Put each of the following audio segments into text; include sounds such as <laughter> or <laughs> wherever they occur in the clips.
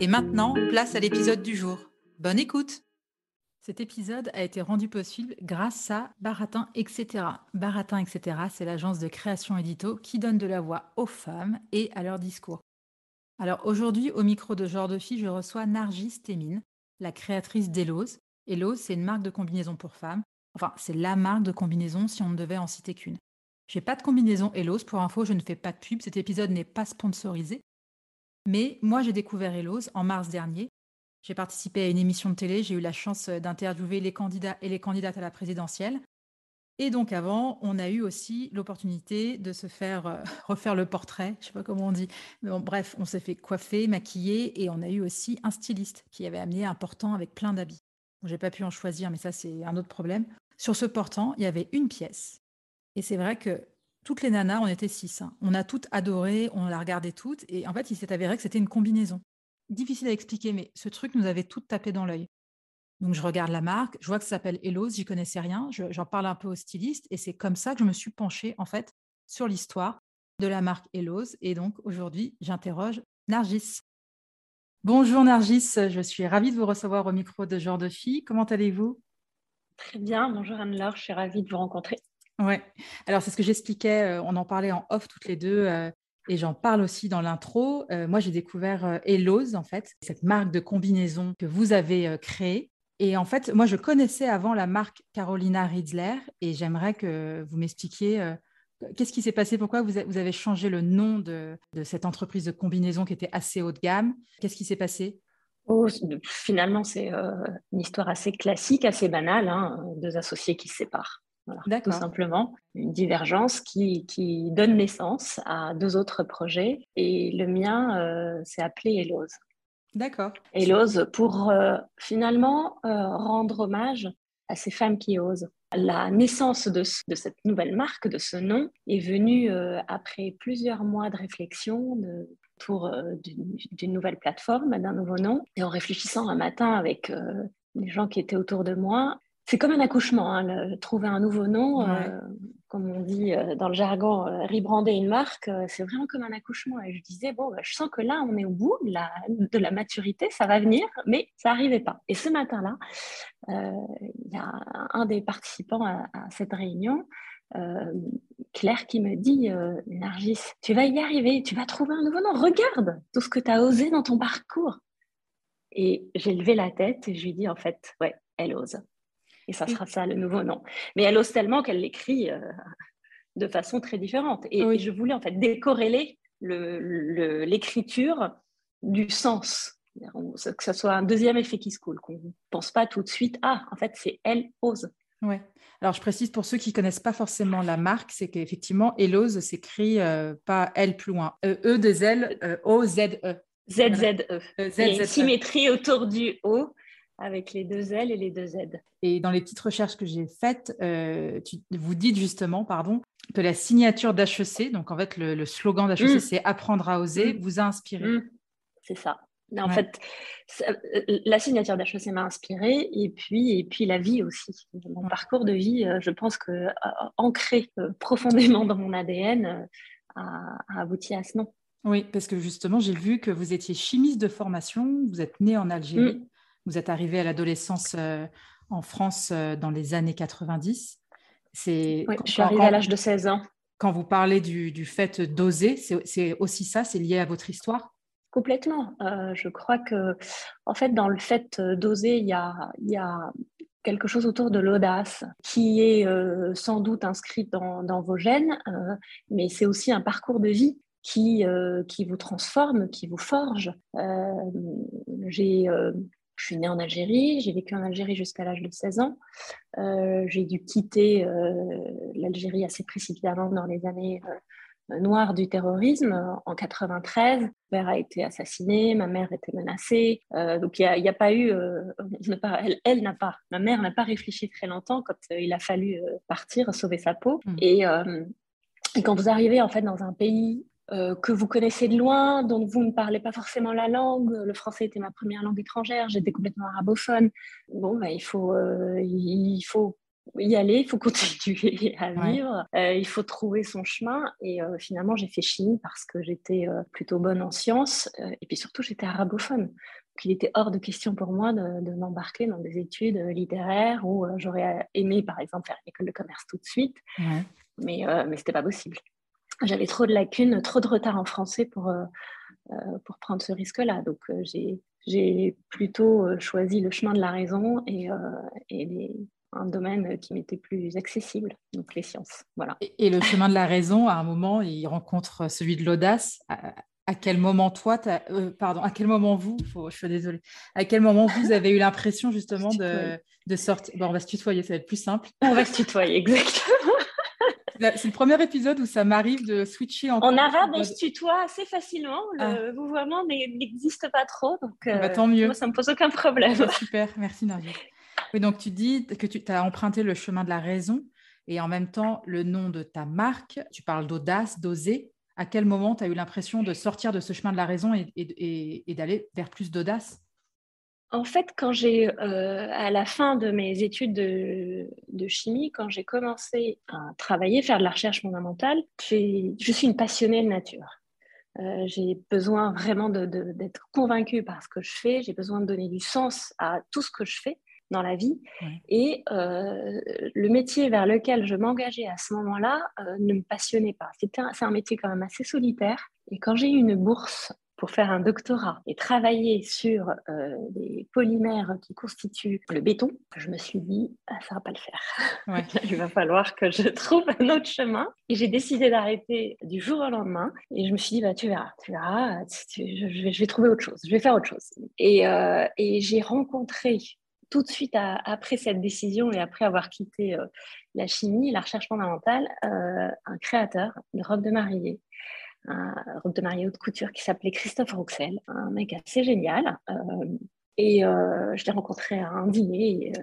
Et maintenant, place à l'épisode du jour. Bonne écoute Cet épisode a été rendu possible grâce à Baratin, etc. Baratin, etc., c'est l'agence de création édito qui donne de la voix aux femmes et à leur discours. Alors aujourd'hui, au micro de Genre de Fille, je reçois Nargis Témine, la créatrice d'Elos. Elos, c'est une marque de combinaison pour femmes. Enfin, c'est la marque de combinaison si on ne devait en citer qu'une. J'ai pas de combinaison Elos. Pour info, je ne fais pas de pub. Cet épisode n'est pas sponsorisé. Mais moi, j'ai découvert Elos en mars dernier. J'ai participé à une émission de télé. J'ai eu la chance d'interviewer les candidats et les candidates à la présidentielle. Et donc avant, on a eu aussi l'opportunité de se faire euh, <laughs> refaire le portrait, je sais pas comment on dit. Bref, on s'est fait coiffer, maquiller et on a eu aussi un styliste qui avait amené un portant avec plein d'habits. Bon, J'ai pas pu en choisir, mais ça c'est un autre problème. Sur ce portant, il y avait une pièce. Et c'est vrai que toutes les nanas, on était six. hein. On a toutes adoré, on l'a regardé toutes. Et en fait, il s'est avéré que c'était une combinaison. Difficile à expliquer, mais ce truc nous avait toutes tapé dans l'œil. Donc je regarde la marque, je vois que ça s'appelle Elos, j'y connaissais rien, je- j'en parle un peu au styliste et c'est comme ça que je me suis penchée en fait sur l'histoire de la marque Elos et donc aujourd'hui j'interroge Nargis. Bonjour Nargis, je suis ravie de vous recevoir au micro de Genre de Fille. Comment allez-vous? Très bien, bonjour Anne-Laure, je suis ravie de vous rencontrer. Ouais. Alors c'est ce que j'expliquais, euh, on en parlait en off toutes les deux euh, et j'en parle aussi dans l'intro. Euh, moi j'ai découvert Elos en fait, cette marque de combinaison que vous avez créée. Et en fait, moi je connaissais avant la marque Carolina Riedler et j'aimerais que vous m'expliquiez qu'est-ce qui s'est passé, pourquoi vous, avez changé le nom de, cette entreprise de combinaison qui était assez haut de gamme? Qu'est-ce qui s'est passé? Oh, finalement, c'est une histoire assez classique, assez banale, hein, deux associés qui se séparent. Voilà, tout simplement. Une divergence qui, qui donne naissance à deux autres projets. Et le mien euh, s'est appelé Elos. D'accord. Elos pour euh, finalement euh, rendre hommage à ces femmes qui osent. La naissance de, ce- de cette nouvelle marque, de ce nom, est venue euh, après plusieurs mois de réflexion de- autour euh, d'une nouvelle plateforme, d'un nouveau nom. Et en réfléchissant un matin avec les gens qui étaient autour de moi, c'est comme un accouchement, hein, le- trouver un nouveau nom, Ouais. euh, comme on dit euh, dans le jargon, euh, rebrander une marque, c'est vraiment comme un accouchement. Et je disais, bon, bah, je sens que là, on est au bout de la, de la maturité, ça va venir, mais ça n'arrivait pas. Et ce matin-là, il y a un des participants à, à cette réunion, Claire, qui me dit, Nargis, tu vas y arriver, tu vas trouver un nouveau nom, regarde tout ce que tu as osé dans ton parcours. Et j'ai levé la tête et je lui ai dit, en fait, ouais, elle ose. Et ça Oui. sera ça le nouveau nom. Mais elle ose tellement qu'elle l'écrit euh, <laughs> de façon très différente. Et, Oui. et je voulais en fait décorréler le- le- l'écriture du sens. Que ce soit un deuxième effet qui se coule, qu'on ne pense pas tout de suite, ah, en fait, c'est elle ose. Ouais. Alors, je précise pour ceux qui connaissent pas forcément la marque, c'est qu'effectivement, Elos s'écrit euh, pas L plus loin. E, e des L, euh, O, Z, E. ZZE. Euh, Il y a Z, une Z, E. symétrie autour du O avec les deux L et les deux Z. Et dans les petites recherches que j'ai faites, euh, tu- vous dites justement, pardon, que la signature d'HEC, donc en fait, le, le slogan d'HEC, Mm. c'est apprendre à oser, Mm. vous a inspiré. Mm, C'est ça. En Ouais. fait, euh, la signature d'HEC m'a inspirée et puis, et puis la vie aussi. Mon parcours de vie, euh, je pense que ancré <laughs> profondément dans mon ADN, a, a abouti à ce nom. Oui, parce que justement, j'ai vu que vous étiez chimiste de formation, vous êtes né en Algérie, Mm. Vous êtes arrivé à l'adolescence euh, en France euh, dans les années 90. C'est je suis arrivée à l'âge de 16 ans. Quand vous parlez du, fait d'oser, c'est aussi ça, c'est lié à votre histoire? Complètement. Euh, je crois que, en fait, dans le fait d'oser, il y a, y a quelque chose autour de l'audace qui est euh, sans doute inscrit dans, dans vos gènes, euh, mais c'est aussi un parcours de vie qui, qui vous transforme, qui vous forge. j'ai je suis née en Algérie, j'ai vécu en Algérie jusqu'à l'âge de 16 ans. Euh, j'ai dû quitter euh, l'Algérie assez précipitamment dans les années euh, noires du terrorisme en 93. Mon père a été assassiné, ma mère était menacée. donc il n'y a, pas eu, <laughs> elle, n'a pas, ma mère n'a pas réfléchi très longtemps quand il a fallu partir, sauver sa peau. Mmh. Et, et quand vous arrivez en fait dans un pays euh, que vous connaissez de loin, dont vous ne parlez pas forcément la langue. Le français était ma première langue étrangère, j'étais complètement arabophone. Bon, bah, il, faut, euh, il faut y aller, il faut <laughs> continuer à vivre, euh, il faut trouver son chemin. Et finalement, j'ai fait chimie parce que j'étais plutôt bonne en sciences et puis surtout, j'étais arabophone. Donc, il était hors de question pour moi de, m'embarquer dans des études littéraires où j'aurais aimé, par exemple, faire l'école de commerce tout de suite, mais, mais ce n'était pas possible j'avais trop de lacunes, trop de retard en français pour, euh, euh, pour prendre ce risque-là. Donc, euh, j'ai plutôt choisi le chemin de la raison et, et un domaine qui m'était plus accessible, donc les sciences. Voilà. Et, le chemin de la raison, à un moment, il rencontre celui de l'audace. À, quel moment toi, pardon, à quel moment vous, je suis désolée, à quel moment vous avez eu l'impression justement <laughs> de, de sortir, bon, on va se tutoyer, ça va être plus simple. On va se tutoyer, exactement. C'est le premier épisode où ça m'arrive de switcher en. En arabe, on se tutoie assez facilement. Le ah. vouvoiement n'existe pas trop. Donc, ah bah, tant mieux. Moi, ça ne me pose aucun problème. <laughs> Super, merci Nadia. Oui, donc tu dis que tu as emprunté le chemin de la raison et en même temps le nom de ta marque. Tu parles d'audace, d'oser. À quel moment tu as eu l'impression de sortir de ce chemin de la raison et d'aller vers plus d'audace? En fait, quand j'ai, euh, à la fin de mes études de, chimie, quand j'ai commencé à travailler, faire de la recherche fondamentale, je suis une passionnée de nature. Euh, j'ai besoin vraiment d'être convaincue par ce que je fais. J'ai besoin de donner du sens à tout ce que je fais dans la vie. Et euh, le métier vers lequel je m'engageais à ce moment-là ne me passionnait pas. C'est un, métier quand même assez solitaire. Et quand j'ai eu une bourse pour faire un doctorat et travailler sur euh, des polymères qui constituent le béton, je me suis dit, ah, ça va pas le faire. <laughs> Il va falloir que je trouve un autre chemin. Et j'ai décidé d'arrêter du jour au lendemain. Et je me suis dit, bah, tu verras, tu verras, je, vais, trouver autre chose, je vais faire autre chose. Et, euh, et j'ai rencontré tout de suite après cette décision et après avoir quitté euh, la chimie, la recherche fondamentale, un créateur de robe de mariée un robe de mariée haute couture qui s'appelait Christophe Roxel, un mec assez génial. Euh, et euh, je l'ai rencontré à un dîner, et, euh,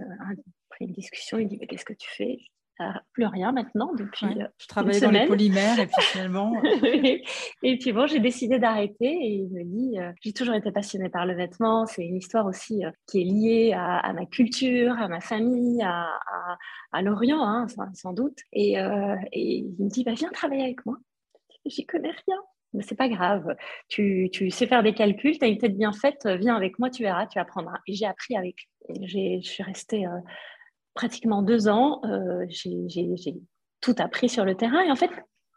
après une discussion, il dit mais Qu'est-ce que tu fais? Ah, plus rien maintenant depuis je travaillais dans les polymères et puis <laughs> finalement <laughs> et puis bon j'ai décidé d'arrêter et il me dit j'ai toujours été passionnée par le vêtement c'est une histoire aussi qui est liée à, ma culture à ma famille à, à, l'Orient hein, sans, doute et, et, il me dit bah, viens travailler avec moi j'y connais rien. Mais c'est pas grave. Tu, tu, sais faire des calculs, tu as une tête bien faite, viens avec moi, tu verras, tu apprendras. Et j'ai appris avec Je suis restée euh, pratiquement deux ans. Euh, j'ai tout appris sur le terrain. Et en fait,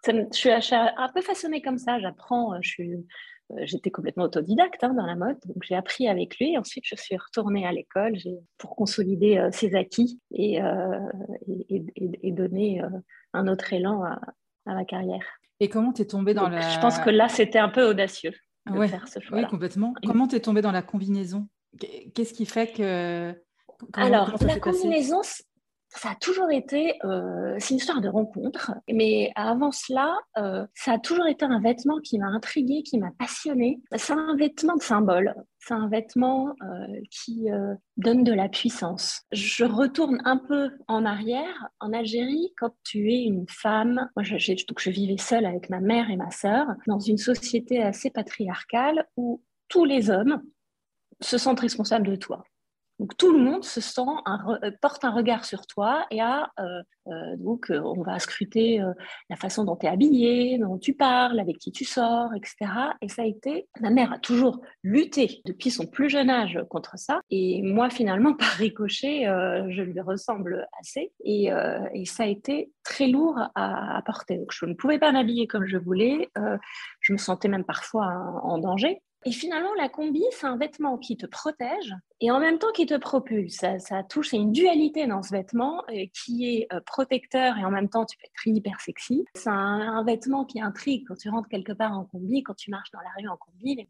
je, suis, un peu façonnée comme ça. J'apprends, euh, je J'étais complètement autodidacte hein, dans la mode, donc j'ai appris avec lui. Ensuite, je suis retournée à l'école pour consolider ses acquis et, et, et, donner un autre élan à, à ma carrière. Et comment tu es tombée dans la... Je pense que là, c'était un peu audacieux de faire ce choix. Oui, complètement. Comment tu es tombée dans la combinaison? Qu'est-ce qui fait que... Alors, la combinaison, ça a toujours été, euh, c'est une histoire de rencontre, mais avant cela, euh, ça a toujours été un vêtement qui m'a intriguée, qui m'a passionnée. C'est un vêtement de symbole, c'est un vêtement euh, qui donne de la puissance. Je retourne un peu en arrière, en Algérie, quand tu es une femme, moi je, donc je vivais seule avec ma mère et ma sœur, dans une société assez patriarcale où tous les hommes se sentent responsables de toi Donc tout le monde se sent euh, porte un regard sur toi et a, euh, euh, donc on va scruter la façon dont tu es habillé, dont tu parles, avec qui tu sors, etc. Et ça a été, ma mère a toujours lutté depuis son plus jeune âge contre ça. Et moi finalement, <laughs> par ricochet, je lui ressemble assez. Et, et, ça a été très lourd à, à porter. Donc je ne pouvais pas m'habiller comme je voulais. je me sentais même parfois en danger. Et finalement, la combi, c'est un vêtement qui te protège et en même temps qui te propulse. Ça, touche, c'est une dualité dans ce vêtement euh, qui est euh, protecteur et en même temps, tu peux être hyper sexy. C'est un, vêtement qui intrigue quand tu rentres quelque part en combi, quand tu marches dans la rue en combi,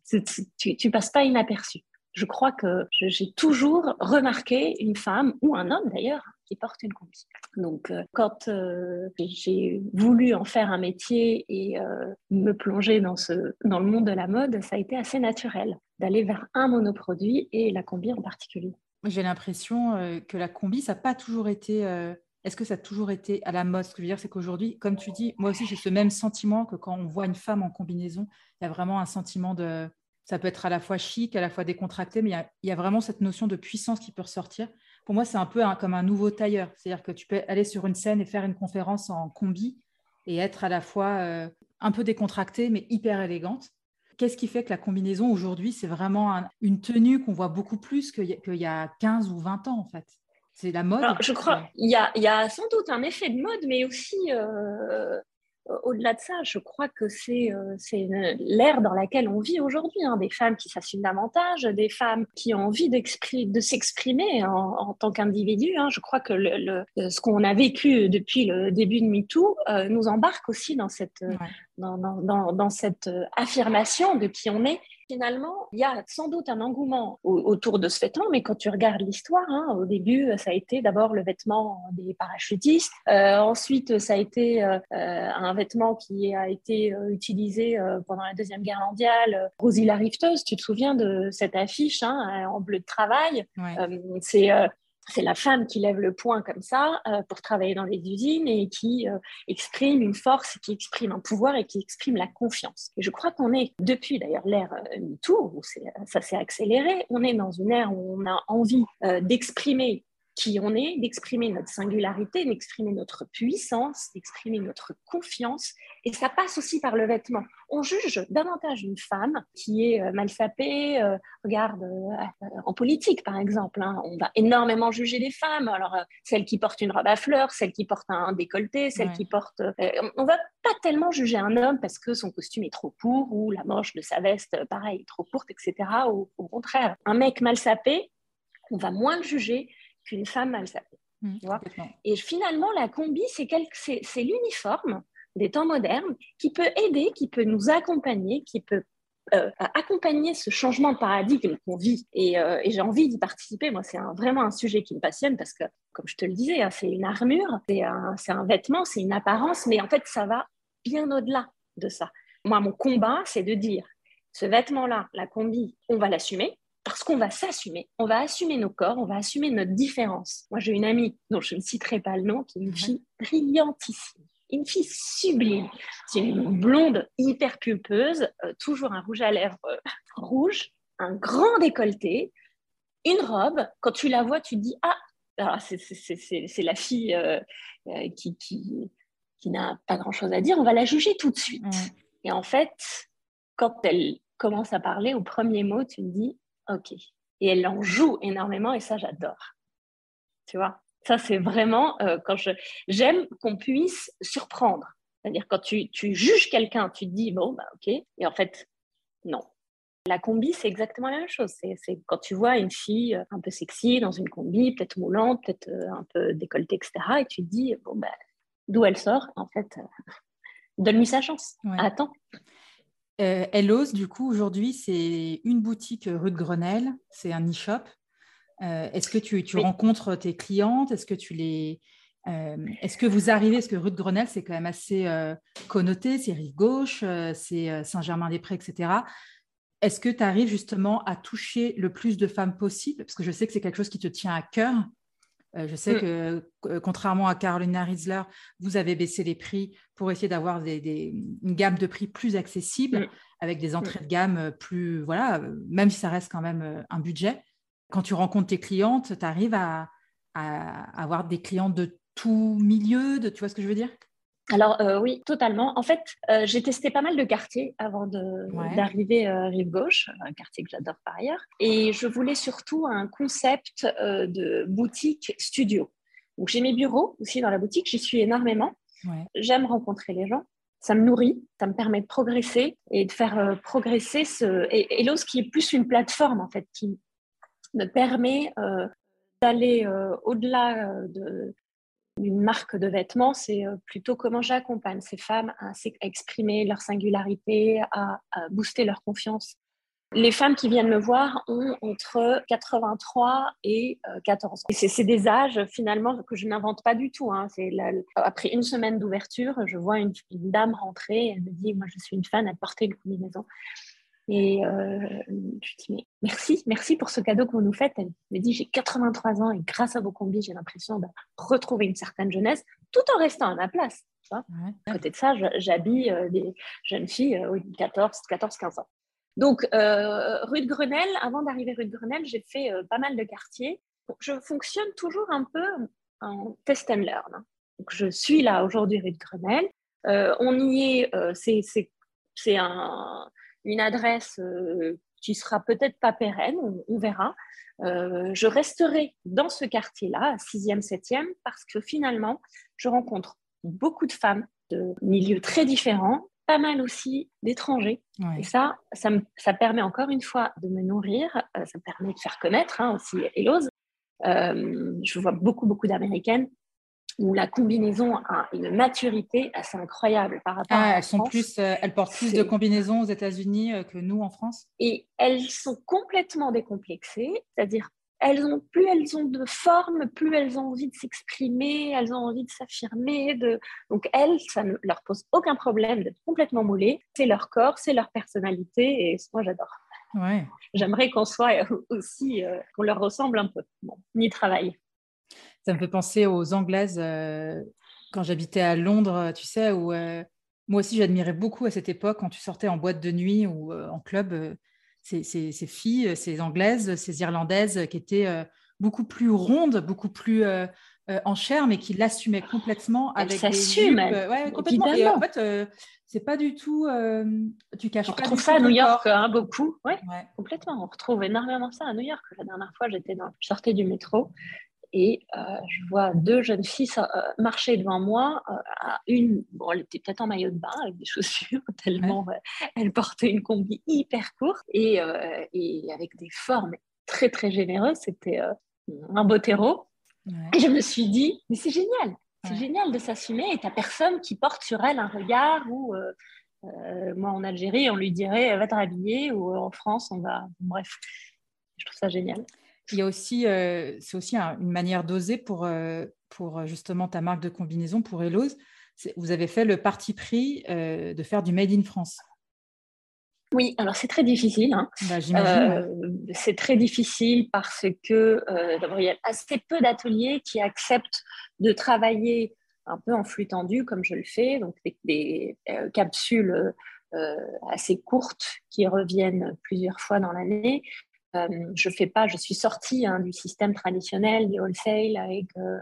tu, tu passes pas inaperçu. Je crois que j'ai toujours remarqué une femme, ou un homme d'ailleurs, porte une combi. Donc, euh, quand euh, j'ai voulu en faire un métier et euh, me plonger dans, ce, dans le monde de la mode, ça a été assez naturel d'aller vers un monoproduit et la combi en particulier. J'ai l'impression que la combi, ça n'a pas toujours été. Est-ce que ça a toujours été à la mode? Ce que je veux dire, c'est qu'aujourd'hui, comme tu dis, moi aussi, j'ai ce même sentiment que quand on voit une femme en combinaison, il y a vraiment un sentiment de, ça peut être à la fois chic, à la fois décontracté, mais il y, a, vraiment cette notion de puissance qui peut ressortir. Pour moi, c'est un peu comme un nouveau tailleur. C'est-à-dire que tu peux aller sur une scène et faire une conférence en combi et être à la fois euh, un peu décontracté, mais hyper élégante. Qu'est-ce qui fait que la combinaison aujourd'hui, c'est vraiment une tenue qu'on voit beaucoup plus qu'il y, a 15 ou 20 ans, en fait? C'est la mode Je crois il y, a, y, a, sans doute un effet de mode, mais aussi euh, au-delà de ça, je crois que c'est euh, l'ère dans laquelle on vit aujourd'hui, hein, des femmes qui s'assument davantage, des femmes qui ont envie de s'exprimer en, tant qu'individu. Hein. Je crois que le, ce qu'on a vécu depuis le début de MeToo euh, nous embarque aussi dans cette, dans, dans, dans, cette affirmation de qui on est finalement, il y a sans doute un engouement autour de ce vêtement, mais quand tu regardes l'histoire, hein, au début, ça a été d'abord le vêtement des parachutistes, euh, ensuite, ça a été euh, un vêtement qui a été euh, utilisé pendant la Deuxième Guerre mondiale. Rosie la rifteuse, tu te souviens de cette affiche hein, en bleu de travail? C'est c'est la femme qui lève le poing comme ça euh, pour travailler dans les usines et qui euh, exprime une force, qui exprime un pouvoir et qui exprime la confiance. Je crois qu'on est, depuis d'ailleurs l'ère euh, MeToo, où ça s'est accéléré, on est dans une ère où on a envie d'exprimer qui on est, d'exprimer notre singularité, d'exprimer notre puissance, d'exprimer notre confiance. Et ça passe aussi par le vêtement. On juge davantage une femme qui est euh, mal sapée. Euh, regarde, euh, en politique, par exemple, hein, on va énormément juger les femmes. Alors, celle qui porte une robe à fleurs, celle qui porte un décolleté, celle qui porte... on va pas tellement juger un homme parce que son costume est trop court ou la manche de sa veste, pareil, trop courte, etc. Au, au contraire, un mec mal sapé, on va moins le juger qu'une femme mal sapée. Mmh, et finalement, la combi, c'est l'uniforme des temps modernes qui peut aider, qui peut nous accompagner, qui peut euh, accompagner ce changement de paradigme qu'on vit. Et, euh, j'ai envie d'y participer. Moi, c'est vraiment un sujet qui me passionne parce que, comme je te le disais, hein, c'est une armure, c'est un, un, vêtement, c'est une apparence, mais en fait, ça va bien au-delà de ça. Moi, mon combat, c'est de dire, ce vêtement-là, la combi, on va l'assumer, parce qu'on va s'assumer, on va assumer nos corps, on va assumer notre différence. Moi, j'ai une amie dont je ne citerai pas le nom, qui est une fille brillantissime, une fille sublime. C'est une blonde hyper pulpeuse, euh, toujours un rouge à lèvres euh, <laughs> rouge, un grand décolleté, une robe. Quand tu la vois, tu te dis ah, c'est la fille euh, qui, qui, qui n'a pas grand-chose à dire, on va la juger tout de suite. Et en fait, quand elle commence à parler au premier mot, tu te dis Ok. Et elle en joue énormément et ça, j'adore. Tu vois? Ça, c'est vraiment euh, quand je. J'aime qu'on puisse surprendre. C'est-à-dire, quand tu, tu juges quelqu'un, tu te dis, bon, bah, ok. Et en fait, non. La combi, c'est exactement la même chose. C'est quand tu vois une fille euh, un peu sexy dans une combi, peut-être moulante, peut-être euh, un peu décolletée, etc. Et tu te dis, bon, bah, d'où elle sort? En fait, <laughs> donne-lui sa chance. Attends. Euh, Ellos, du coup, aujourd'hui, c'est une boutique rue de Grenelle, c'est un e-shop. Euh, est-ce que tu, rencontres tes clientes? Est-ce que tu les. Euh, est-ce que vous arrivez Parce que rue de Grenelle, c'est quand même assez connoté, c'est rive gauche, c'est Saint-Germain-des-Prés, etc. Est-ce que tu arrives justement à toucher le plus de femmes possible? Parce que je sais que c'est quelque chose qui te tient à cœur. Euh, je sais mm. que, euh, contrairement à Carolina Riesler, vous avez baissé les prix pour essayer d'avoir une gamme de prix plus accessible, mm. avec des entrées mm. de gamme plus, voilà, même si ça reste quand même euh, un budget. quand tu rencontres tes clientes, tu arrives à, avoir des clients de tout milieu, de, tu vois ce que je veux dire? Alors oui, totalement. En fait, j'ai testé pas mal de quartiers avant d'arriver à Rive Gauche, un quartier que j'adore par ailleurs. Et je voulais surtout un concept de boutique studio. Donc j'ai mes bureaux aussi dans la boutique, j'y suis énormément. J'aime rencontrer les gens. Ça me nourrit, ça me permet de progresser et de faire euh, progresser ce. Et Hello, qui est plus une plateforme en fait, qui me permet euh, d'aller euh, au-delà d'une marque de vêtements, c'est plutôt comment j'accompagne ces femmes à, exprimer leur singularité, à, booster leur confiance les femmes qui viennent me voir ont entre 83 et 14 euh, ans. c'est des âges finalement que je n'invente pas du tout. Hein. après une semaine d'ouverture, je vois une, dame rentrer, elle me dit, moi je suis une fan, elle portait une combinaison. Et euh, je dis, mais merci, merci pour ce cadeau que vous nous faites. Elle me dit, j'ai 83 ans et grâce à vos combis, j'ai l'impression de retrouver une certaine jeunesse tout en restant à ma place. À côté de ça, j'habille euh, des jeunes filles de 14, 14, 15 ans. Donc, euh, rue de Grenelle, avant d'arriver rue de Grenelle, j'ai fait euh, pas mal de quartiers. Je fonctionne toujours un peu en test and learn. Donc, je suis là aujourd'hui rue de Grenelle. Euh, on y est, c'est un, une adresse qui sera peut-être pas pérenne, on, verra. je resterai dans ce quartier-là, 6e, 7e, parce que finalement, je rencontre beaucoup de femmes de milieux très différents, pas mal aussi d'étrangers. Et ça, ça, permet encore une fois de me nourrir, euh, ça me permet de faire connaître hein, aussi Elos. Euh, je vois beaucoup, beaucoup d'Américaines où la combinaison a une maturité assez incroyable par rapport ah, à elles sont plus, euh, elles portent plus de combinaisons aux États-Unis que nous en France. Et elles sont complètement décomplexées, c'est-à-dire elles ont, plus elles ont de forme, plus elles ont envie de s'exprimer, elles ont envie de s'affirmer. De... Donc elles, ça ne leur pose aucun problème d'être complètement moulées. C'est leur corps, c'est leur personnalité et moi j'adore. Ouais. J'aimerais qu'on soit aussi, euh, qu'on leur ressemble un peu. Bon, ni travail. Ça me fait penser aux Anglaises euh, quand j'habitais à Londres, tu sais, où euh, moi aussi j'admirais beaucoup à cette époque quand tu sortais en boîte de nuit ou en club ces, filles, ces Anglaises, ces Irlandaises qui étaient euh, beaucoup plus rondes, beaucoup plus euh, euh, en chair, mais qui l'assumaient complètement avec jupes. Ouais, complètement. Et en fait, c'est pas du tout. tu caches on pas. On retrouve ça à New York, hein, beaucoup. Ouais, complètement. On retrouve énormément ça à New York. La dernière fois, j'étais dans, je sortais du métro et euh, je vois deux jeunes filles euh, marcher devant moi. Euh, une, bon, elle était peut-être en maillot de bain avec des <laughs> chaussures, tellement elle portait une combi hyper courte et, et, avec des formes très très généreuses. C'était un beau terreau. Et je me suis dit, mais c'est génial, c'est génial de s'assumer et t'as personne qui porte sur elle un regard où, moi en Algérie, on lui dirait va te rhabiller ou en France, on va. Bref, je trouve ça génial. Il y a aussi, euh, c'est aussi une manière d'oser pour, euh, pour euh, justement ta marque de combinaison, pour Elos. Vous avez fait le parti pris de faire du Made in France. Oui, alors c'est très difficile. Hein. Bah, c'est très difficile parce que d'abord, il y a assez peu d'ateliers qui acceptent de travailler un peu en flux tendu comme je le fais, donc des, capsules assez courtes qui reviennent plusieurs fois dans l'année. Euh, je fais pas, je suis sortie hein, du système traditionnel du wholesale avec euh,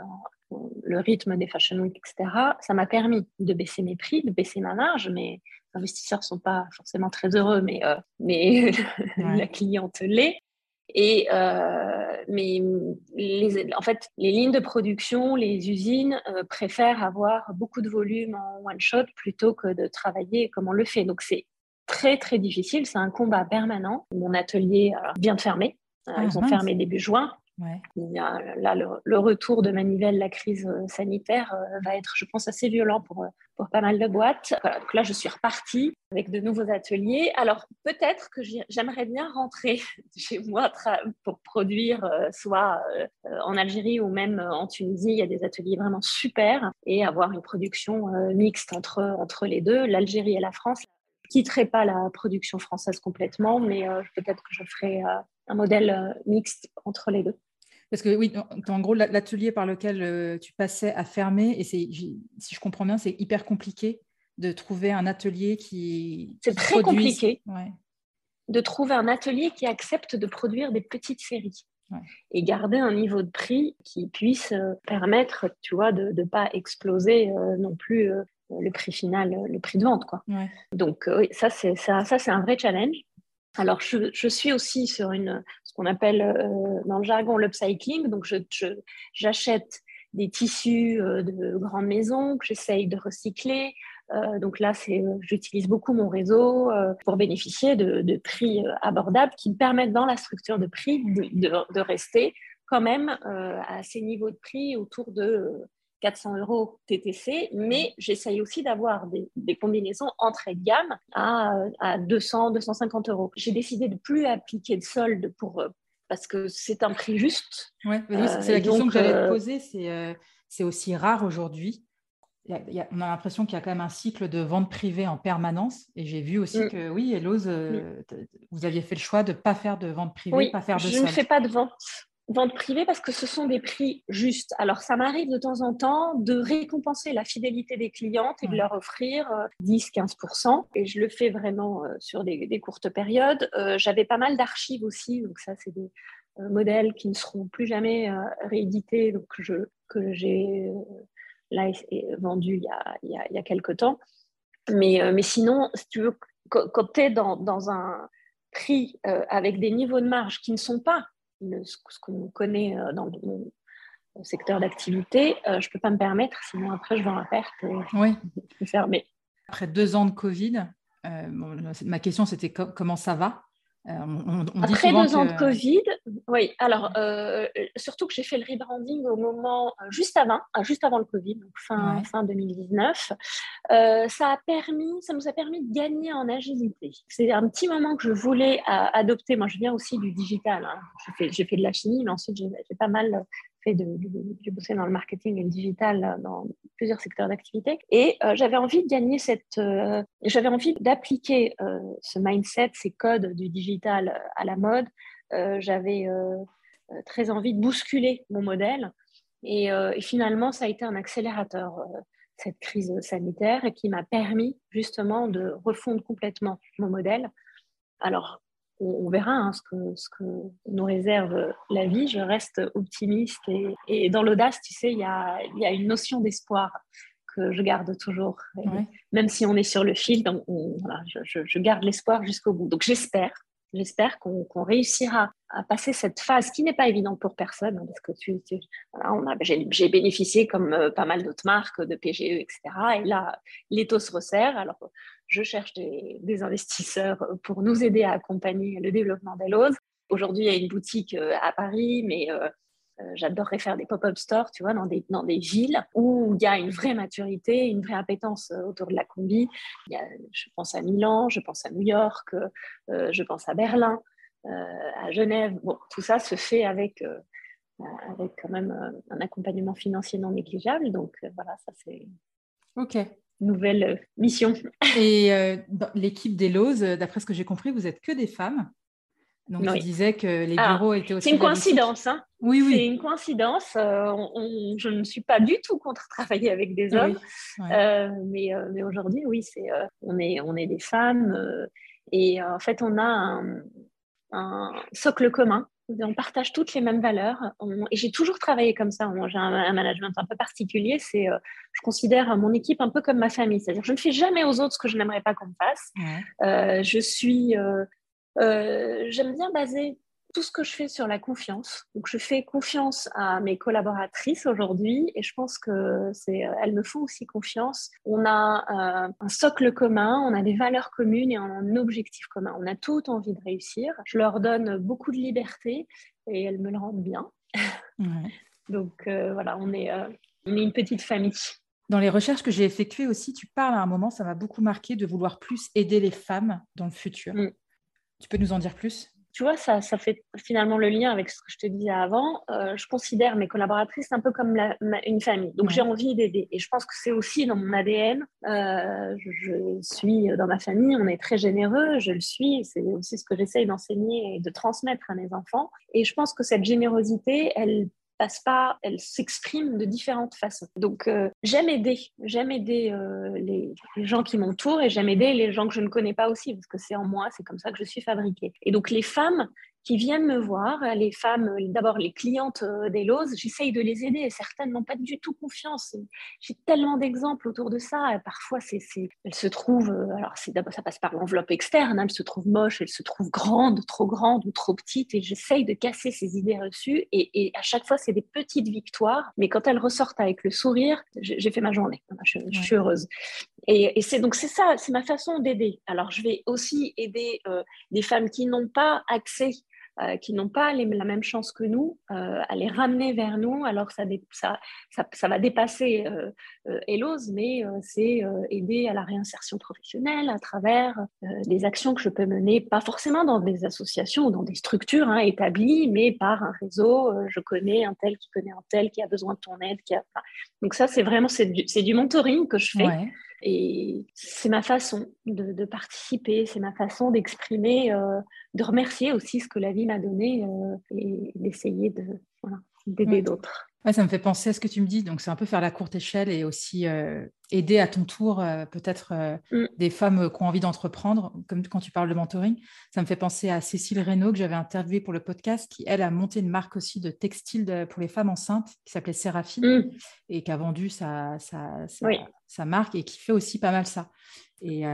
le rythme des fashion week, etc. Ça m'a permis de baisser mes prix, de baisser ma marge. Mes investisseurs sont pas forcément très heureux, mais, euh, mais <laughs> la cliente l'est. Et mais les, en fait, les lignes de production, les usines préfèrent avoir beaucoup de volume en one shot plutôt que de travailler comme on le fait. Donc c'est très très difficile. C'est un combat permanent. Mon atelier vient de fermer. Euh, ah, ils ont fermé début juin. Il y a, là, le, retour de manivelle, la crise euh, sanitaire euh, va être, je pense, assez violent pour, pour pas mal de boîtes. donc là, je suis repartie avec de nouveaux ateliers. Alors, peut-être que j'aimerais bien rentrer <laughs> chez moi pour produire soit en Algérie ou même en Tunisie. Il y a des ateliers vraiment super et avoir une production mixte entre, entre les deux, l'Algérie et la France quitterai pas la production française complètement, mais euh, peut-être que je ferai euh, un modèle euh, mixte entre les deux. Parce que oui, en gros, l'atelier par lequel tu passais à fermer, et si je comprends bien, c'est hyper compliqué de trouver un atelier qui. C'est très compliqué de trouver un atelier qui accepte de produire des petites séries. et garder un niveau de prix qui puisse permettre, tu vois, de ne pas exploser non plus le prix final, le prix de vente. Quoi. Donc oui, ça c'est ça, ça c'est un vrai challenge. Alors, je, suis aussi sur une, ce qu'on appelle euh, dans le jargon l'upcycling. Donc, j'achète des tissus euh, de grandes maisons que j'essaye de recycler. Euh, donc là, j'utilise beaucoup mon réseau pour bénéficier de, prix abordables qui me permettent dans la structure de prix de rester quand même à ces niveaux de prix autour de 400 euros TTC, mais j'essaye aussi d'avoir des, combinaisons entrée de gamme à, à 200, 250 euros. J'ai décidé de plus appliquer de solde pour, euh, parce que c'est un prix juste. Ouais, c'est la euh, question que j'allais te euh, poser. C'est aussi rare aujourd'hui. on a l'impression qu'il y a quand même un cycle de vente privée en permanence. Et j'ai vu aussi mm. que, oui, Elose, vous aviez fait le choix de ne pas faire de vente privée, pas faire de je ne fais pas de vente vente privée parce que ce sont des prix justes. Alors, ça m'arrive de temps en temps de récompenser la fidélité des clientes et de leur offrir 10-15%. Euh, et je le fais vraiment euh, sur des, courtes périodes. Euh, j'avais pas mal d'archives aussi. Donc, ça, c'est des modèles qui ne seront plus jamais réédités. Donc, je, que j'ai là vendu il y, a, il, y a, il y a quelques temps. Mais, mais sinon, si tu veux, quand tu es dans, dans un prix avec des niveaux de marge qui ne sont pas ce qu'on connaît euh, dans mon secteur d'activité, euh, je ne peux pas me permettre, sinon après je vais en perte et oui. je vais fermer. Après deux ans de Covid, euh, ma question c'était comment ça va? Euh, Après deux ans de Covid, oui. Alors, euh, surtout que j'ai fait le rebranding au moment euh, juste avant, juste avant le Covid, donc fin, fin 2019. ça a permis, ça nous a permis de gagner en agilité. C'est un petit moment que je voulais adopter. Moi, je viens aussi du digital. Hein. J'ai fait, de la chimie, mais ensuite j'ai pas mal fait de, j'ai bossé dans le marketing et le digital dans plusieurs secteurs d'activité. Et euh, j'avais envie de gagner cette euh, j'avais envie d'appliquer euh, ce mindset ces codes du digital à la mode. J'avais très envie de bousculer mon modèle. Et, et, finalement ça a été un accélérateur cette crise sanitaire et qui m'a permis justement de refondre complètement mon modèle. Alors on, verra hein, ce, que, ce, que, nous réserve la vie. Je reste optimiste et, dans l'audace, tu sais, il y a, y a, une notion d'espoir que je garde toujours. Même si on est sur le fil, donc voilà, je, je, garde l'espoir jusqu'au bout. Donc j'espère, j'espère qu'on réussira à passer cette phase qui n'est pas évidente pour personne, hein, parce que tu, voilà, j'ai bénéficié comme euh, pas mal d'autres marques de PGE, etc. Et là, l'étau se resserre. Alors je cherche des, investisseurs pour nous aider à accompagner le développement d'Elos. Aujourd'hui, il y a une boutique euh, à Paris, mais euh, euh, j'adorerais faire des pop-up stores, tu vois, dans des, dans des villes où il y a une vraie maturité, une vraie appétence autour de la combi. je pense à Milan, je pense à New York, je pense à Berlin, à Genève. Bon, tout ça se fait avec, avec quand même un accompagnement financier non négligeable. Donc voilà, ça c'est. Ok nouvelle euh, mission. <laughs> Et euh, l'équipe des Lowe's, euh, d'après ce que j'ai compris, vous êtes que des femmes. Donc, tu disais que les bureaux étaient aussi. C'est une coïncidence. Hein oui, oui. C'est une coïncidence. je ne suis pas du tout contre <laughs> travailler avec des hommes. mais, mais aujourd'hui, oui, c'est, on, est, on est des femmes. et en fait, on a un, un socle commun on partage toutes les mêmes valeurs. et j'ai toujours travaillé comme ça. J'ai un, management un peu particulier. C'est, euh, je considère mon équipe un peu comme ma famille. C'est-à-dire, je ne fais jamais aux autres ce que je n'aimerais pas qu'on me fasse. Euh, je suis, euh, j'aime bien baser tout ce que je fais sur la confiance. Donc, je fais confiance à mes collaboratrices aujourd'hui et je pense que c'est, elles me font aussi confiance. On a euh, un socle commun, on a des valeurs communes et un objectif commun. On a tout envie de réussir. Je leur donne beaucoup de liberté et elles me le rendent bien. <laughs> Donc, euh, voilà, on est, euh, on est une petite famille. Dans les recherches que j'ai effectuées aussi, tu parles à un moment, ça m'a beaucoup marqué de vouloir plus aider les femmes dans le futur. Mm. Tu peux nous en dire plus? Tu vois, ça, ça fait finalement le lien avec ce que je te disais avant. Euh, je considère mes collaboratrices un peu comme une famille. Donc, j'ai envie d'aider. Et je pense que c'est aussi dans mon ADN. Euh, je, suis dans ma famille, on est très généreux, je le suis. C'est aussi ce que j'essaye d'enseigner et de transmettre à mes enfants. Et je pense que cette générosité, elle passe pas, elle s'exprime de différentes façons. Donc euh, j'aime aider, j'aime aider euh, les, gens qui m'entourent et j'aime aider les gens que je ne connais pas aussi parce que c'est en moi, c'est comme ça que je suis fabriquée. Et donc les femmes qui viennent me voir, les femmes, d'abord les clientes d'Elos, j'essaye de les aider. Certaines n'ont pas du tout confiance. J'ai tellement d'exemples autour de ça. Parfois, c'est, elles se trouvent, alors c'est, ça passe par l'enveloppe externe, hein, elles se trouvent moches, elles se trouvent grandes, trop grandes ou trop petites. Et j'essaye de casser ces idées reçues. Et, à chaque fois, c'est des petites victoires. Mais quand elles ressortent avec le sourire, j'ai fait ma journée. Je, suis heureuse. Et, c'est donc c'est ça, c'est ma façon d'aider. Alors je vais aussi aider euh, des femmes qui n'ont pas accès euh, qui n'ont pas la même chance que nous, euh, à les ramener vers nous. Alors ça, va dépasser euh, Elos, mais c'est aider à la réinsertion professionnelle à travers des actions que je peux mener, pas forcément dans des associations ou dans des structures hein, établies, mais par un réseau. je connais un tel qui connaît un tel qui a besoin de ton aide. Donc ça, c'est vraiment c'est du, mentoring que je fais. Et c'est ma façon de, participer, c'est ma façon d'exprimer, euh, de remercier aussi ce que la vie m'a donné euh, et d'essayer de, d'aider d'autres ça me fait penser à ce que tu me dis. Donc, c'est un peu faire la courte échelle et aussi euh, aider à ton tour euh, peut-être euh, mm. des femmes qui ont envie d'entreprendre, comme quand tu parles de mentoring. Ça me fait penser à Cécile Reynaud que j'avais interviewée pour le podcast, qui, elle, a monté une marque aussi de textile pour les femmes enceintes qui s'appelait Séraphine mm. et qui a vendu sa, sa, marque et qui fait aussi pas mal ça. Et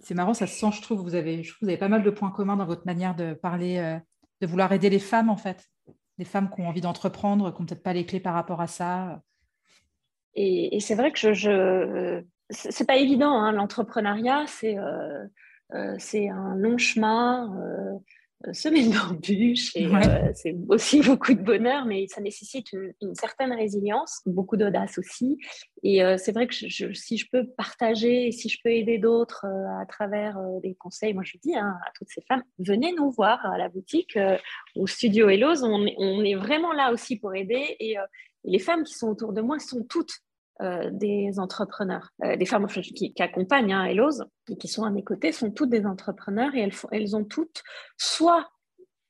c'est marrant, ça se sent, je trouve. Vous avez, je trouve, vous avez pas mal de points communs dans votre manière de parler, de vouloir aider les femmes, en fait des femmes qui ont envie d'entreprendre, qui n'ont peut-être pas les clés par rapport à ça Et, c'est vrai que je, je c'est pas évident, hein, l'entrepreneuriat, c'est euh, euh, un long chemin. Euh, euh, semaine d'embûches <laughs> et euh, c'est aussi beaucoup de bonheur, mais ça nécessite une, certaine résilience, beaucoup d'audace aussi. Et euh, c'est vrai que si je peux partager, si je peux aider d'autres à travers des conseils, moi je dis hein, à toutes ces femmes, venez nous voir à la boutique, au studio Hellos, on, on, est vraiment là aussi pour aider. Et, les femmes qui sont autour de moi sont toutes euh, des entrepreneurs. Euh, des femmes qui, accompagnent hein, et qui sont à mes côtés sont toutes des entrepreneurs et elles, elles ont toutes soit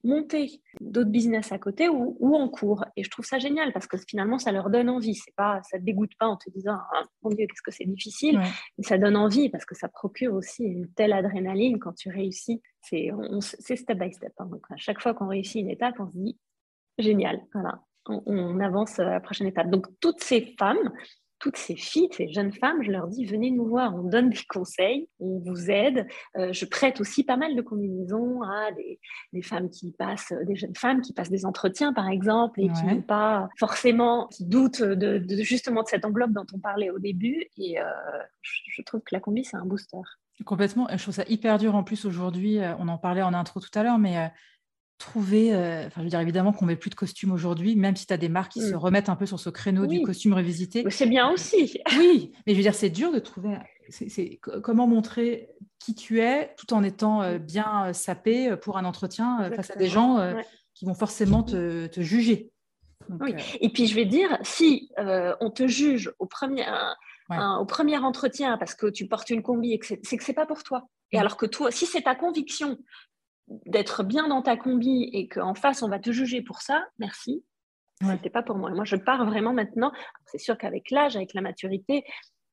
monté d'autres business à côté ou, en cours. Et je trouve ça génial parce que finalement, ça leur donne envie. C'est pas, ça te dégoûte pas en te disant, ah, mon Dieu, qu'est-ce que c'est difficile. Mais ça donne envie parce que ça procure aussi une telle adrénaline quand tu réussis. C'est, step by step. Hein. Donc, à chaque fois qu'on réussit une étape, on se dit, génial, voilà. On avance à la prochaine étape. Donc, toutes ces femmes toutes ces filles, ces jeunes femmes, je leur dis venez nous voir, on donne des conseils, on vous aide. Euh, je prête aussi pas mal de combinaisons à des, femmes qui passent, des jeunes femmes qui passent des entretiens par exemple et qui n'ont pas forcément, qui doutent de, justement de cette enveloppe dont on parlait au début. Et euh, je, trouve que la combi c'est un booster. Complètement. Je trouve ça hyper dur en plus aujourd'hui. Euh, on en parlait en intro tout à l'heure, mais trouver, euh, enfin je veux dire évidemment qu'on met plus de costumes aujourd'hui, même si tu as des marques qui se mm. remettent un peu sur ce créneau du costume revisité. C'est bien aussi. <laughs> oui, mais je veux dire c'est dur de trouver, c'est comment montrer qui tu es tout en étant euh, bien euh, sapé pour un entretien face à des gens qui vont forcément te, juger. oui. Et puis je vais dire, si on te juge au premier, au premier entretien parce que tu portes une combi, c'est que c'est pas pour toi. Et mm. alors que toi, si c'est ta conviction d'être bien dans ta combi et qu'en face, on va te juger pour ça, merci. Ce C'était pas pour moi. Moi, je pars vraiment maintenant. C'est sûr qu'avec l'âge, avec la maturité,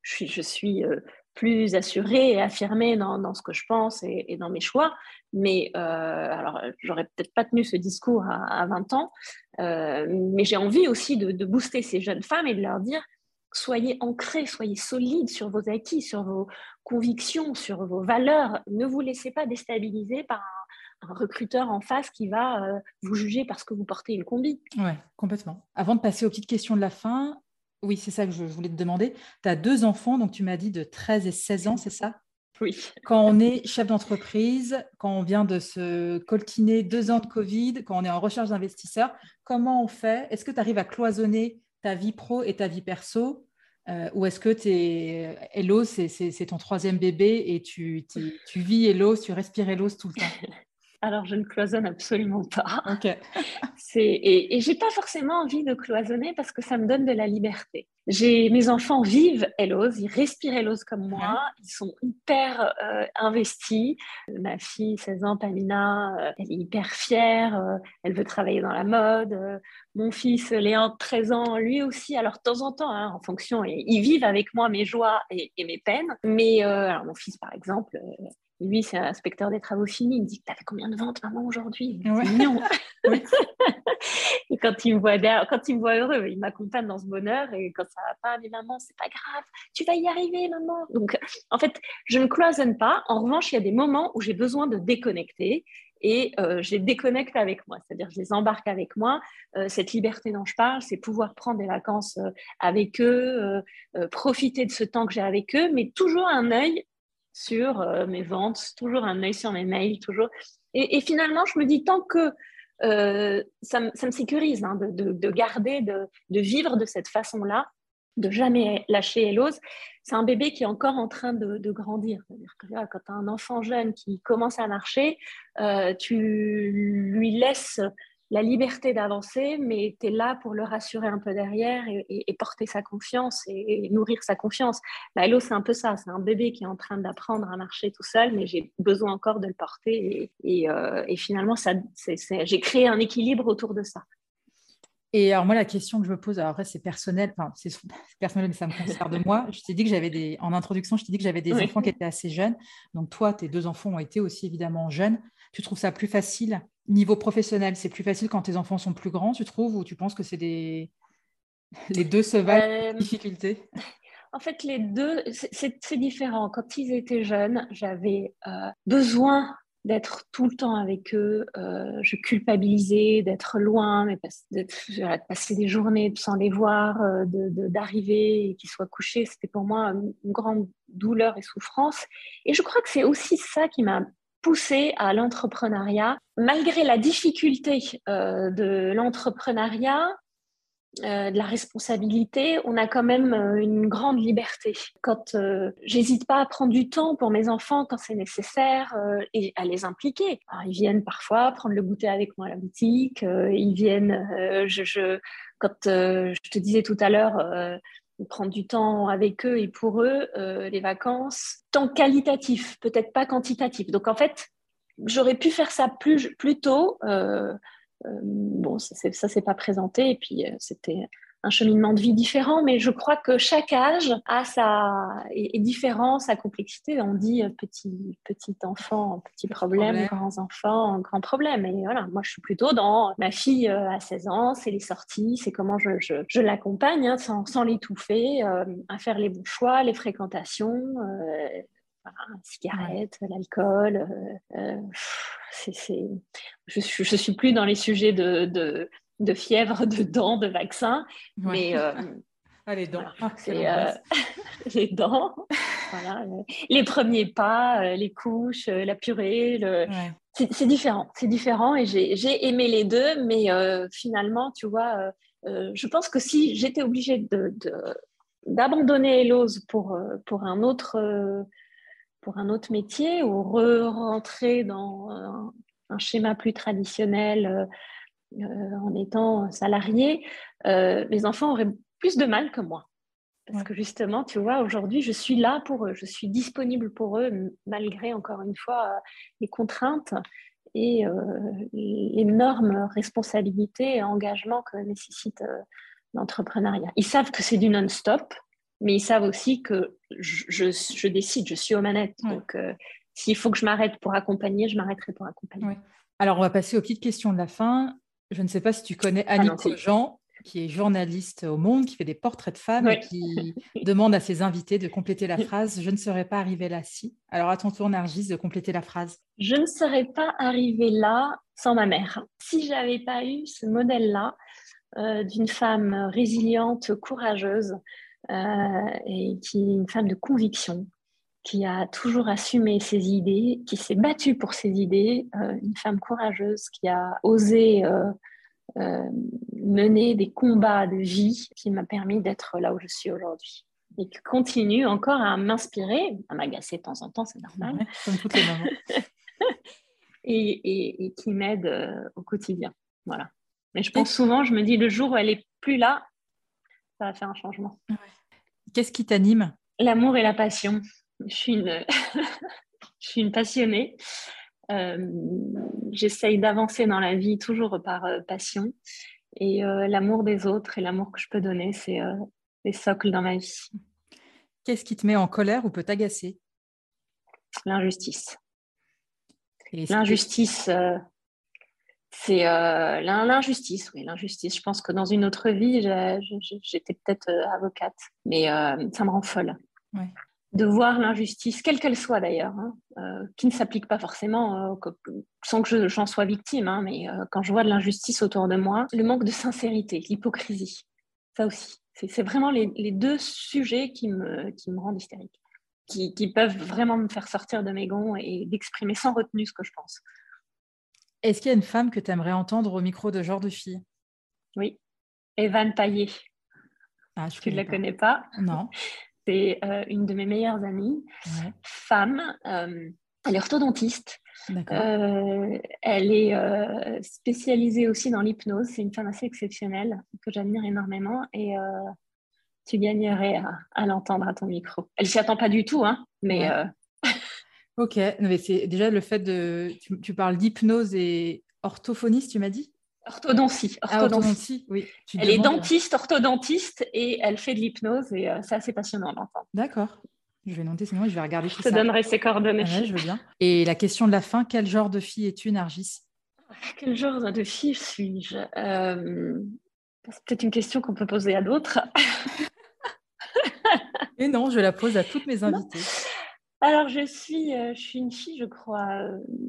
je suis, je suis euh, plus assurée et affirmée dans, ce que je pense et, dans mes choix. Mais euh, alors, j'aurais peut-être pas tenu ce discours à, 20 ans, euh, mais j'ai envie aussi de, de, booster ces jeunes femmes et de leur dire soyez ancrés, soyez solides sur vos acquis, sur vos convictions, sur vos valeurs. Ne vous laissez pas déstabiliser par un un recruteur en face qui va euh, vous juger parce que vous portez une combi. Oui, complètement. Avant de passer aux petites questions de la fin, oui, c'est ça que je voulais te demander. Tu as deux enfants, donc tu m'as dit de 13 et 16 ans, c'est ça? Oui. Quand on est chef d'entreprise, quand on vient de se coltiner deux ans de Covid, quand on est en recherche d'investisseurs, comment on fait? Est-ce que tu arrives à cloisonner ta vie pro et ta vie perso? Euh, ou est-ce que es... Hello, c'est ton troisième bébé et tu, tu vis Hello, tu respires Hello tout le temps? <laughs> alors, je ne cloisonne absolument pas. <laughs> et, et j'ai pas forcément envie de cloisonner parce que ça me donne de la liberté. j'ai mes enfants vivent Elose, ils respirent Elose comme moi, ils sont hyper euh, investis. Ma fille, 16 ans, Pamina, euh, elle est hyper fière, euh, elle veut travailler dans la mode. mon fils, Léon, 13 ans, lui aussi, alors de temps en temps, hein, en fonction, ils vivent avec moi mes joies et, et mes peines. Mais alors mon fils, par exemple, lui, c'est un inspecteur des travaux finis. Il me dit T'as fait combien de ventes, maman, aujourd'hui? Mignon. <laughs> <laughs> et quand il me voit quand il me voit heureux, il m'accompagne dans ce bonheur. Et quand ça va pas, mais maman, c'est pas grave, tu vas y arriver, maman. Donc, en fait, je ne cloisonne pas. En revanche, il y a des moments où j'ai besoin de déconnecter et euh, je les déconnecte avec moi, c'est-à-dire je les embarque avec moi. Euh, cette liberté dont je parle, c'est pouvoir prendre des vacances euh, avec eux, profiter de ce temps que j'ai avec eux, mais toujours un œil sur euh, mes ventes, toujours un œil sur mes mails, toujours. Et, finalement, je me dis, tant que euh, ça, me sécurise hein, de, garder, de, vivre de cette façon-là, de jamais lâcher Elose, c'est un bébé qui est encore en train de, grandir. C'est-à-dire que quand tu as un enfant jeune qui commence à marcher, euh, tu lui laisses la liberté d'avancer, mais tu es là pour le rassurer un peu derrière et, porter sa confiance et, nourrir sa confiance. La Hello, c'est un peu ça, c'est un bébé qui est en train d'apprendre à marcher tout seul, mais j'ai besoin encore de le porter et, euh, finalement, ça, j'ai créé un équilibre autour de ça. Et alors moi, la question que je me pose, alors après c'est personnel, enfin c'est personnel, mais ça me concerne moi. Je t'ai dit que j'avais des, en introduction, je t'ai dit que j'avais des enfants qui étaient assez jeunes. Donc toi, tes deux enfants ont été aussi évidemment jeunes. Tu trouves ça plus facile Niveau professionnel, c'est plus facile quand tes enfants sont plus grands, tu trouves, ou tu penses que c'est des... <laughs> les deux se valent euh, difficultés? <laughs> En fait, les deux, c'est différent. Quand ils étaient jeunes, j'avais euh, besoin d'être tout le temps avec eux. Euh, je culpabilisais d'être loin, mais de, passer des journées sans les voir, d'arriver et qu'ils soient couchés. C'était pour moi une grande douleur et souffrance. Et je crois que c'est aussi ça qui m'a poussé à l'entrepreneuriat. Malgré la difficulté euh, de l'entrepreneuriat, euh, de la responsabilité, on a quand même euh, une grande liberté. Quand j'hésite pas à prendre du temps pour mes enfants quand c'est nécessaire et à les impliquer. ils viennent parfois prendre le goûter avec moi à la boutique. ils viennent, quand je te disais tout à l'heure prendre du temps avec eux et pour eux, euh, les vacances, temps qualitatif, peut-être pas quantitatif. Donc en fait, j'aurais pu faire ça plus, plus tôt. Euh, euh, bon, ça ne s'est pas présenté et puis c'était un cheminement de vie différent, mais je crois que chaque âge a sa est, différent, sa complexité. On dit euh, petit petit enfant, petit problème, grands enfants, grand problème. Et voilà, moi je suis plutôt dans ma fille euh, à 16 ans, c'est les sorties, c'est comment je, je, l'accompagne hein, sans, sans l'étouffer, euh, à faire les bons choix, les fréquentations. Euh, cigarette, l'alcool. c'est, je, je suis plus dans les sujets de, de, de fièvre, <laughs> de dents, de vaccins. Mais euh, <laughs> ah, les dents. Ah, c'est euh, <laughs> les dents. Euh, les premiers pas, les couches, la purée. Le... C'est différent. C'est différent et j'ai aimé les deux, mais finalement, tu vois, je pense que si j'étais obligée de, d'abandonner Elose pour, pour, un autre, pour un autre métier ou re-rentrer dans un, un, schéma plus traditionnel euh, en étant salarié, euh, mes enfants auraient plus de mal que moi. Parce que justement, tu vois, aujourd'hui, je suis là pour eux, je suis disponible pour eux, malgré, encore une fois, les contraintes et euh, l'énorme responsabilité et engagement que nécessite l'entrepreneuriat. Ils savent que c'est du non-stop, mais ils savent aussi que je, décide, je suis aux manettes. Donc, s'il faut que je m'arrête pour accompagner, je m'arrêterai pour accompagner. Alors, on va passer aux petites questions de la fin. Je ne sais pas si tu connais Annie Jean, qui est journaliste au Monde, qui fait des portraits de femmes et qui demande à ses invités de compléter la phrase Je ne serais pas arrivée là si. Alors, à ton tour, Nargis, de compléter la phrase. Je ne serais pas arrivée là sans ma mère. Si j'avais pas eu ce modèle-là euh, d'une femme résiliente, courageuse euh, et qui est une femme de conviction, qui a toujours assumé ses idées, qui s'est battue pour ses idées, euh, une femme courageuse qui a osé euh, euh, mener des combats de vie qui m'a permis d'être là où je suis aujourd'hui. Et qui continue encore à m'inspirer, à m'agacer de temps en temps, c'est normal. comme toutes les mamans. <laughs> et, et, qui m'aide au quotidien. Voilà. Mais je pense souvent, je me dis, le jour où elle est plus là, ça va faire un changement. Qu'est-ce qui t'anime? L'amour et la passion. Je suis une, <laughs> je suis une passionnée. Euh, j'essaye d'avancer dans la vie toujours par euh, passion. Et euh, l'amour des autres et l'amour que je peux donner, c'est des socles dans ma vie. Qu'est-ce qui te met en colère ou peut t'agacer? L'injustice. L'injustice, c'est l'injustice, oui, l'injustice. Je pense que dans une autre vie, j'étais peut-être avocate, mais ça me rend folle. Ouais de voir l'injustice, quelle qu'elle soit d'ailleurs, hein, euh, qui ne s'applique pas forcément euh, sans que j'en sois victime, hein, mais euh, quand je vois de l'injustice autour de moi, le manque de sincérité, l'hypocrisie, ça aussi. C'est vraiment les, deux sujets qui me, qui me rendent hystérique, qui, qui, peuvent vraiment me faire sortir de mes gonds et d'exprimer sans retenue ce que je pense. Est-ce qu'il y a une femme que tu aimerais entendre au micro de genre de fille? Oui, Evan Paillet. Ah, je tu ne la connais pas? Non. C'est euh, une de mes meilleures amies, femme. Euh, elle est orthodontiste. Euh, elle est spécialisée aussi dans l'hypnose. C'est une femme assez exceptionnelle que j'admire énormément et tu gagnerais à, l'entendre à ton micro. Elle s'y attend pas du tout, hein, mais. <laughs> ok, mais c'est déjà le fait de. tu parles d'hypnose et orthophoniste, tu m'as dit? Orthodontie. Ah, orthodontie. oui. elle est dentiste, orthodontiste et elle fait de l'hypnose et euh, c'est assez passionnant d'entendre. D'accord. Je vais noter, sinon je vais regarder tout ça. Je te donnerai ses coordonnées. je veux bien. Et la question de la fin, quel genre de fille es-tu, Nargis? Quel genre de fille suis-je? Euh, C'est peut-être une question qu'on peut poser à d'autres. <laughs> et non, je la pose à toutes mes invités. Alors, je suis, euh, je suis une fille, je crois,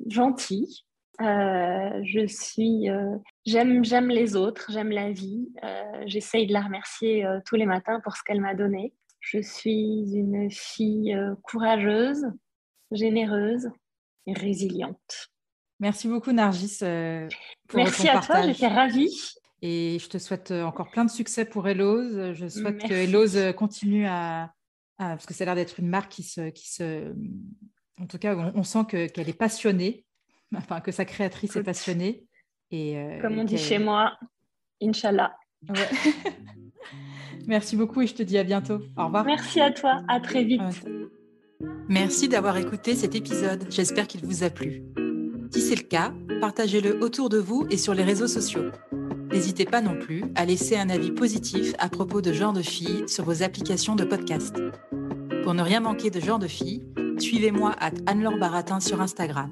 gentille, euh, je suis, euh, j'aime, j'aime les autres, j'aime la vie. Euh, j'essaye de la remercier tous les matins pour ce qu'elle m'a donné. Je suis une fille courageuse, généreuse et résiliente. Merci beaucoup Nargis pour Merci à toi, j'étais ravie. Et je te souhaite encore plein de succès pour Elose. Je souhaite que Elose continue à, parce que ça a l'air d'être une marque qui se, qui se, en tout cas, on, sent qu'elle est passionnée <laughs> enfin que sa créatrice est passionnée. Et, euh, Comme on dit chez moi, Inch'Allah. <laughs> Merci beaucoup et je te dis à bientôt. Au revoir. Merci à toi, à très vite. Merci d'avoir écouté cet épisode. J'espère qu'il vous a plu. Si c'est le cas, partagez-le autour de vous et sur les réseaux sociaux. N'hésitez pas non plus à laisser un avis positif à propos de Genre de Filles sur vos applications de podcast. Pour ne rien manquer de Genre de Filles, suivez-moi à Anne-Laure Baratin sur Instagram.